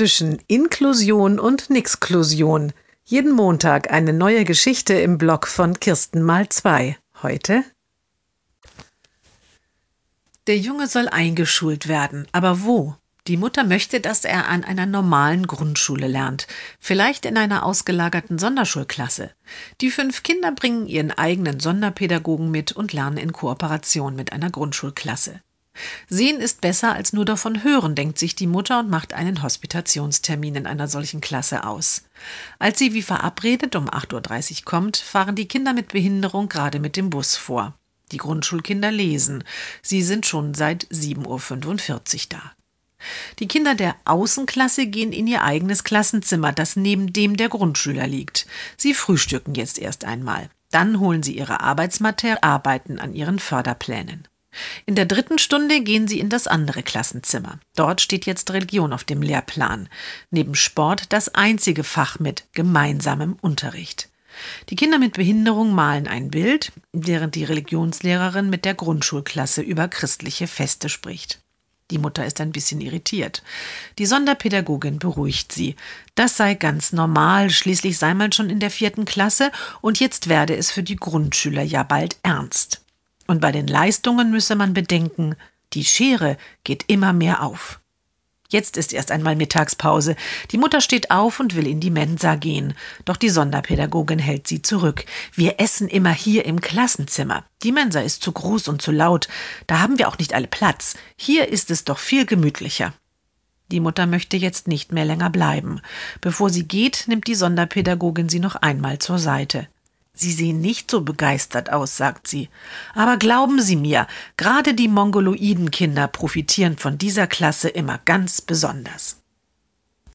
zwischen Inklusion und Nixklusion. Jeden Montag eine neue Geschichte im Blog von Kirsten mal zwei. Heute? Der Junge soll eingeschult werden, aber wo? Die Mutter möchte, dass er an einer normalen Grundschule lernt, vielleicht in einer ausgelagerten Sonderschulklasse. Die fünf Kinder bringen ihren eigenen Sonderpädagogen mit und lernen in Kooperation mit einer Grundschulklasse. Sehen ist besser als nur davon hören, denkt sich die Mutter und macht einen Hospitationstermin in einer solchen Klasse aus. Als sie wie verabredet um 8.30 Uhr kommt, fahren die Kinder mit Behinderung gerade mit dem Bus vor. Die Grundschulkinder lesen. Sie sind schon seit 7.45 Uhr da. Die Kinder der Außenklasse gehen in ihr eigenes Klassenzimmer, das neben dem der Grundschüler liegt. Sie frühstücken jetzt erst einmal. Dann holen sie ihre Arbeitsmaterial, arbeiten an ihren Förderplänen. In der dritten Stunde gehen sie in das andere Klassenzimmer. Dort steht jetzt Religion auf dem Lehrplan. Neben Sport das einzige Fach mit gemeinsamem Unterricht. Die Kinder mit Behinderung malen ein Bild, während die Religionslehrerin mit der Grundschulklasse über christliche Feste spricht. Die Mutter ist ein bisschen irritiert. Die Sonderpädagogin beruhigt sie. Das sei ganz normal, schließlich sei man schon in der vierten Klasse und jetzt werde es für die Grundschüler ja bald ernst. Und bei den Leistungen müsse man bedenken, die Schere geht immer mehr auf. Jetzt ist erst einmal Mittagspause. Die Mutter steht auf und will in die Mensa gehen. Doch die Sonderpädagogin hält sie zurück. Wir essen immer hier im Klassenzimmer. Die Mensa ist zu groß und zu laut. Da haben wir auch nicht alle Platz. Hier ist es doch viel gemütlicher. Die Mutter möchte jetzt nicht mehr länger bleiben. Bevor sie geht, nimmt die Sonderpädagogin sie noch einmal zur Seite. Sie sehen nicht so begeistert aus, sagt sie. Aber glauben Sie mir, gerade die mongoloiden Kinder profitieren von dieser Klasse immer ganz besonders.